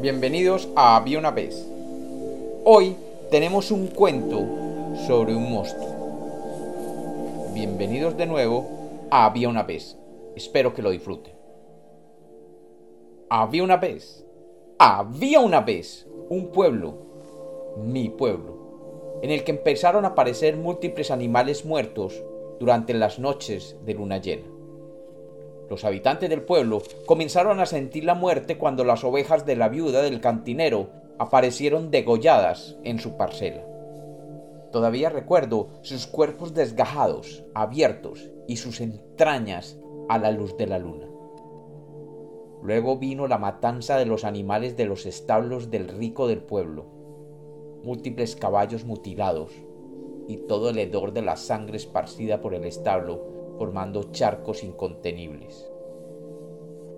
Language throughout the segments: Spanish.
Bienvenidos a Había una vez. Hoy tenemos un cuento sobre un monstruo. Bienvenidos de nuevo a Había una vez. Espero que lo disfruten. Había una vez. Había una vez un pueblo, mi pueblo, en el que empezaron a aparecer múltiples animales muertos durante las noches de luna llena. Los habitantes del pueblo comenzaron a sentir la muerte cuando las ovejas de la viuda del cantinero aparecieron degolladas en su parcela. Todavía recuerdo sus cuerpos desgajados, abiertos, y sus entrañas a la luz de la luna. Luego vino la matanza de los animales de los establos del rico del pueblo, múltiples caballos mutilados y todo el hedor de la sangre esparcida por el establo formando charcos incontenibles.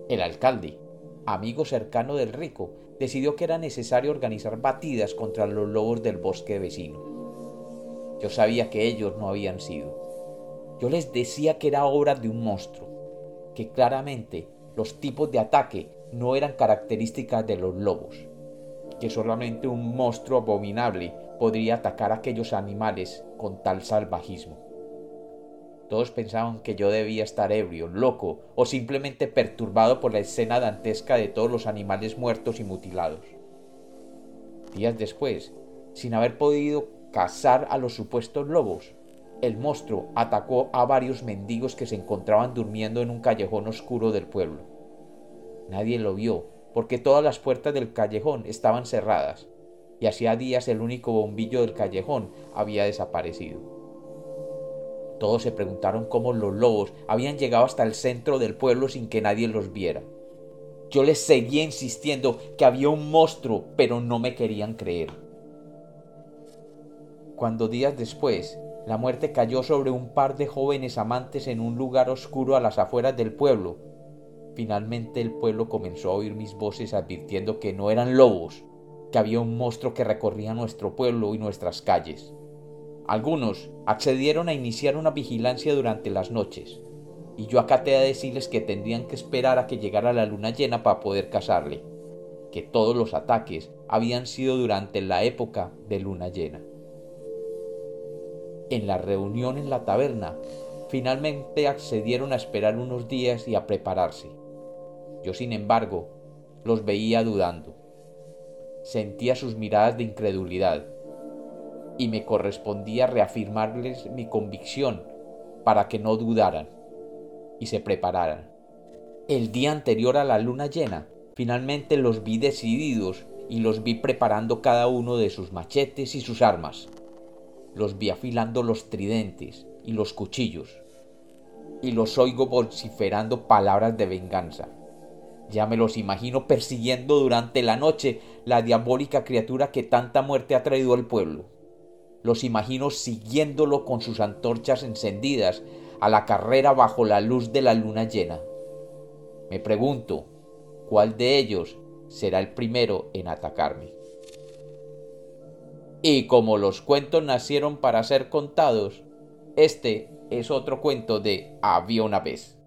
El alcalde, amigo cercano del rico, decidió que era necesario organizar batidas contra los lobos del bosque vecino. Yo sabía que ellos no habían sido. Yo les decía que era obra de un monstruo, que claramente los tipos de ataque no eran características de los lobos, que solamente un monstruo abominable podría atacar a aquellos animales con tal salvajismo. Todos pensaban que yo debía estar ebrio, loco o simplemente perturbado por la escena dantesca de todos los animales muertos y mutilados. Días después, sin haber podido cazar a los supuestos lobos, el monstruo atacó a varios mendigos que se encontraban durmiendo en un callejón oscuro del pueblo. Nadie lo vio, porque todas las puertas del callejón estaban cerradas, y hacía días el único bombillo del callejón había desaparecido. Todos se preguntaron cómo los lobos habían llegado hasta el centro del pueblo sin que nadie los viera. Yo les seguía insistiendo que había un monstruo, pero no me querían creer. Cuando días después la muerte cayó sobre un par de jóvenes amantes en un lugar oscuro a las afueras del pueblo, finalmente el pueblo comenzó a oír mis voces advirtiendo que no eran lobos, que había un monstruo que recorría nuestro pueblo y nuestras calles. Algunos accedieron a iniciar una vigilancia durante las noches, y yo acaté a decirles que tendrían que esperar a que llegara la luna llena para poder cazarle, que todos los ataques habían sido durante la época de luna llena. En la reunión en la taberna, finalmente accedieron a esperar unos días y a prepararse. Yo, sin embargo, los veía dudando. Sentía sus miradas de incredulidad y me correspondía reafirmarles mi convicción para que no dudaran y se prepararan. El día anterior a la luna llena, finalmente los vi decididos y los vi preparando cada uno de sus machetes y sus armas. Los vi afilando los tridentes y los cuchillos, y los oigo vociferando palabras de venganza. Ya me los imagino persiguiendo durante la noche la diabólica criatura que tanta muerte ha traído al pueblo. Los imagino siguiéndolo con sus antorchas encendidas a la carrera bajo la luz de la luna llena. Me pregunto, ¿cuál de ellos será el primero en atacarme? Y como los cuentos nacieron para ser contados, este es otro cuento de Había una vez.